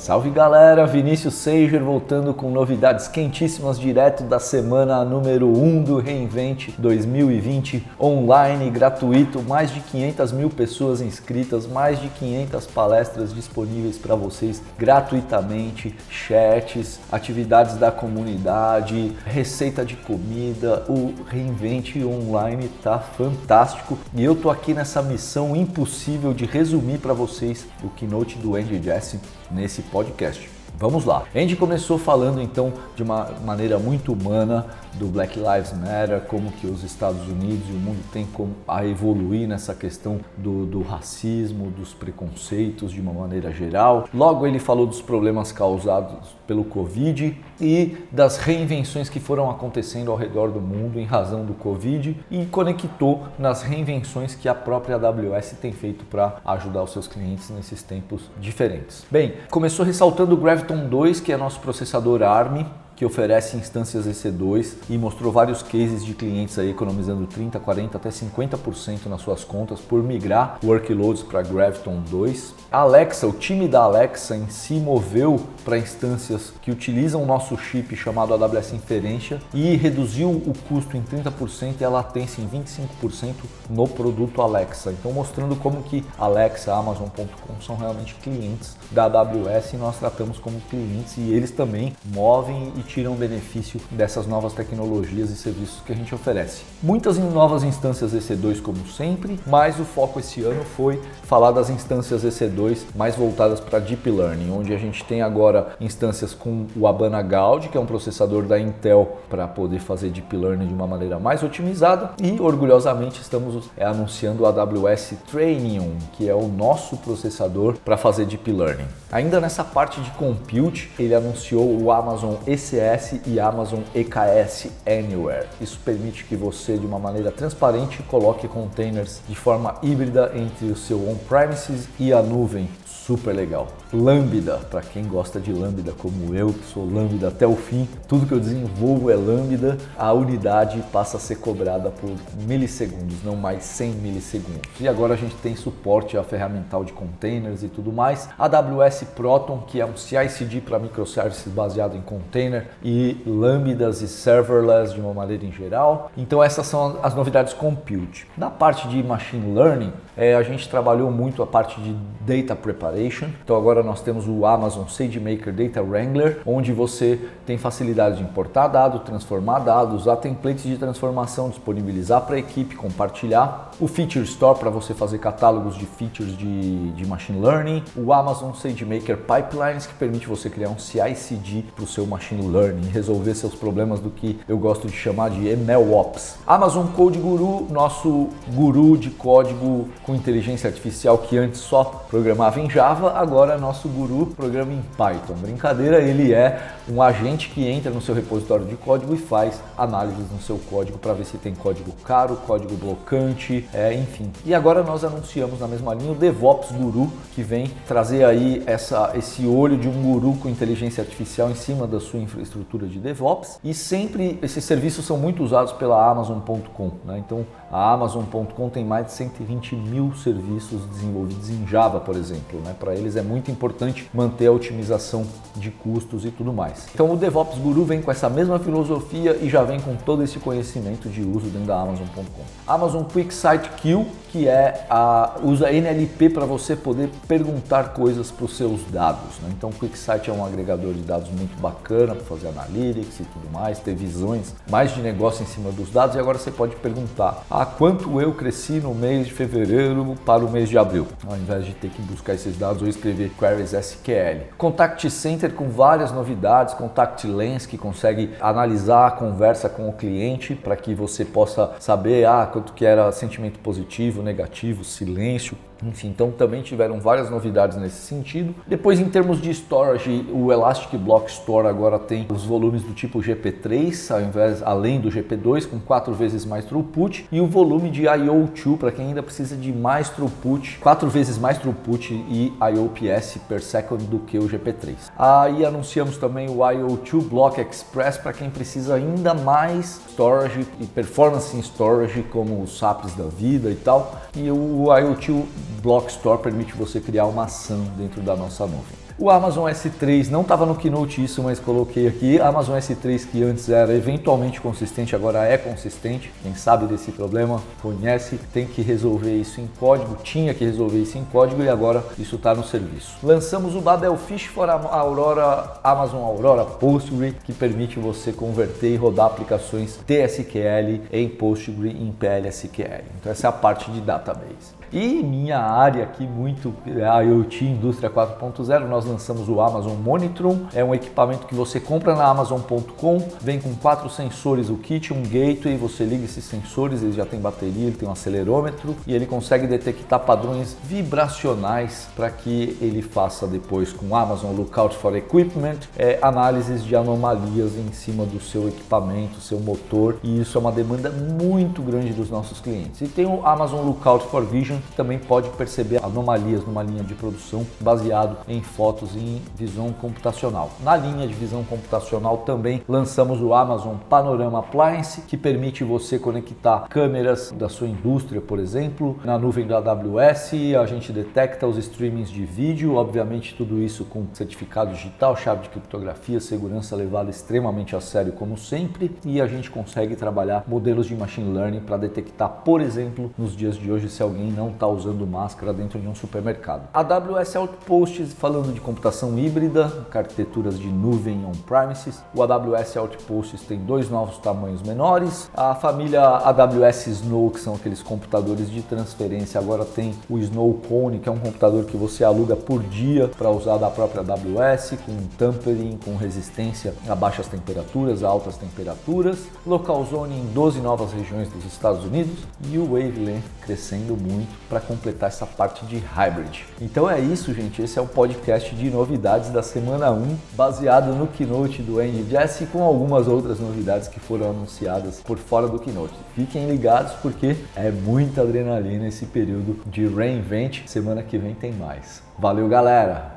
Salve galera, Vinícius Seiger voltando com novidades quentíssimas direto da semana número 1 do Reinvente 2020, online, gratuito, mais de 500 mil pessoas inscritas, mais de 500 palestras disponíveis para vocês gratuitamente, chats, atividades da comunidade, receita de comida, o Reinvente online tá fantástico. E eu tô aqui nessa missão impossível de resumir para vocês o keynote do Andy Jassy nesse podcast. Vamos lá. Andy começou falando então de uma maneira muito humana do Black Lives Matter, como que os Estados Unidos e o mundo tem como a evoluir nessa questão do, do racismo, dos preconceitos de uma maneira geral. Logo ele falou dos problemas causados pelo Covid e das reinvenções que foram acontecendo ao redor do mundo em razão do Covid e conectou nas reinvenções que a própria AWS tem feito para ajudar os seus clientes nesses tempos diferentes. Bem, começou ressaltando o Graviton 2, que é nosso processador ARM, que oferece instâncias EC2 e mostrou vários cases de clientes aí economizando 30, 40 até 50% nas suas contas por migrar workloads para Graviton 2. A Alexa, o time da Alexa em si moveu para instâncias que utilizam o nosso chip chamado AWS Inferência e reduziu o custo em 30% e a latência em 25% no produto Alexa. Então mostrando como que Alexa, Amazon.com são realmente clientes da AWS e nós tratamos como clientes e eles também movem e tiram benefício dessas novas tecnologias e serviços que a gente oferece. Muitas novas instâncias EC2 como sempre, mas o foco esse ano foi falar das instâncias EC2 mais voltadas para Deep Learning, onde a gente tem agora instâncias com o Habana Gaudi, que é um processador da Intel para poder fazer Deep Learning de uma maneira mais otimizada e orgulhosamente estamos é, anunciando o AWS Trainium, que é o nosso processador para fazer Deep Learning. Ainda nessa parte de compute, ele anunciou o Amazon ECS e Amazon EKS Anywhere. Isso permite que você, de uma maneira transparente, coloque containers de forma híbrida entre o seu on-premises e a nuvem. Super legal. Lambda, para quem gosta de Lambda como eu, que sou Lambda até o fim, tudo que eu desenvolvo é Lambda, a unidade passa a ser cobrada por milissegundos, não mais 100 milissegundos. E agora a gente tem suporte a ferramental de containers e tudo mais. AWS Proton, que é um CI/CD para microservices baseado em container e lambdas e serverless de uma maneira em geral. Então essas são as novidades compute. Na parte de machine learning, é, a gente trabalhou muito a parte de data preparation. Então agora nós temos o Amazon SageMaker Data Wrangler, onde você tem facilidade de importar dados, transformar dados, usar templates de transformação, disponibilizar para a equipe, compartilhar. O Feature Store para você fazer catálogos de features de, de machine learning. O Amazon SageMaker Pipelines, que permite você criar um CI/CD para o seu machine learning, resolver seus problemas do que eu gosto de chamar de MLOps. Amazon Code Guru, nosso guru de código com inteligência artificial que antes só programava em Java, agora é nosso guru programa em Python. Brincadeira, ele é um agente que entra no seu repositório de código e faz análises no seu código para ver se tem código caro, código blocante, é, enfim. E agora nós anunciamos na mesma linha o DevOps Guru, que vem trazer aí essa, esse olho de um guru com inteligência artificial em cima da sua infraestrutura de DevOps. E sempre esses serviços são muito usados pela Amazon.com. Né? Então a Amazon.com tem mais de 120 mil serviços desenvolvidos em Java, por exemplo. Né? Para eles é muito importante manter a otimização de custos e tudo mais. Então o DevOps Guru vem com essa mesma filosofia e já vem com todo esse conhecimento de uso dentro da Amazon.com. Amazon QuickSight Queue, que é a usa NLP para você poder perguntar coisas para os seus dados. Né? Então o QuickSight é um agregador de dados muito bacana para fazer analytics e tudo mais, ter visões mais de negócio em cima dos dados e agora você pode perguntar a quanto eu cresci no mês de fevereiro para o mês de abril, ao invés de ter que buscar esses dados ou escrever queries SQL. Contact Center com várias novidades, Contact Lens que consegue analisar a conversa com o cliente para que você possa saber ah, quanto que era sentimento positivo, negativo, silêncio, enfim, então também tiveram várias novidades nesse sentido. Depois, em termos de storage, o Elastic Block Store agora tem os volumes do tipo GP3, ao invés, além do GP2, com quatro vezes mais throughput, e o volume de IO2 para quem ainda precisa de mais throughput, quatro vezes mais throughput e IOPS per second do que o GP3. Aí anunciamos também o IO2 Block Express para quem precisa ainda mais storage e performance em storage, como os SAPs da vida e tal, e o IO2 Block Store permite você criar uma ação dentro da nossa nuvem. O Amazon S3 não estava no Keynote isso, mas coloquei aqui. Amazon S3 que antes era eventualmente consistente, agora é consistente. Quem sabe desse problema conhece, tem que resolver isso em código, tinha que resolver isso em código e agora isso está no serviço. Lançamos o Babelfish for Aurora Amazon Aurora Postgre, que permite você converter e rodar aplicações TSQL em Postgre em PLSQL. Então essa é a parte de database. E minha área aqui muito a IoT Indústria 4.0, nós lançamos o Amazon Monitron, é um equipamento que você compra na Amazon.com, vem com quatro sensores, o kit, um gateway, você liga esses sensores, ele já tem bateria, ele tem um acelerômetro e ele consegue detectar padrões vibracionais para que ele faça depois com o Amazon Lookout for Equipment é, análises de anomalias em cima do seu equipamento, seu motor e isso é uma demanda muito grande dos nossos clientes. E tem o Amazon Lookout for Vision que também pode perceber anomalias numa linha de produção baseado em fotos em visão computacional. Na linha de visão computacional também lançamos o Amazon Panorama Appliance, que permite você conectar câmeras da sua indústria, por exemplo, na nuvem da AWS, a gente detecta os streamings de vídeo, obviamente tudo isso com certificado digital, chave de criptografia, segurança levada extremamente a sério como sempre, e a gente consegue trabalhar modelos de machine learning para detectar, por exemplo, nos dias de hoje se alguém não está usando máscara dentro de um supermercado. A AWS Outposts, falando de computação híbrida, arquiteturas de nuvem on-premises, o AWS Outposts tem dois novos tamanhos menores. A família AWS Snow, que são aqueles computadores de transferência, agora tem o Snow Cone, que é um computador que você aluga por dia para usar da própria AWS, com tampering, com resistência a baixas temperaturas, a altas temperaturas. Local Zone em 12 novas regiões dos Estados Unidos e o Wavelength crescendo muito para completar essa parte de hybrid. Então é isso, gente. Esse é o de novidades da semana 1, baseado no keynote do Andy Jassy com algumas outras novidades que foram anunciadas por fora do keynote. Fiquem ligados porque é muita adrenalina esse período de reinvent. Semana que vem tem mais. Valeu, galera!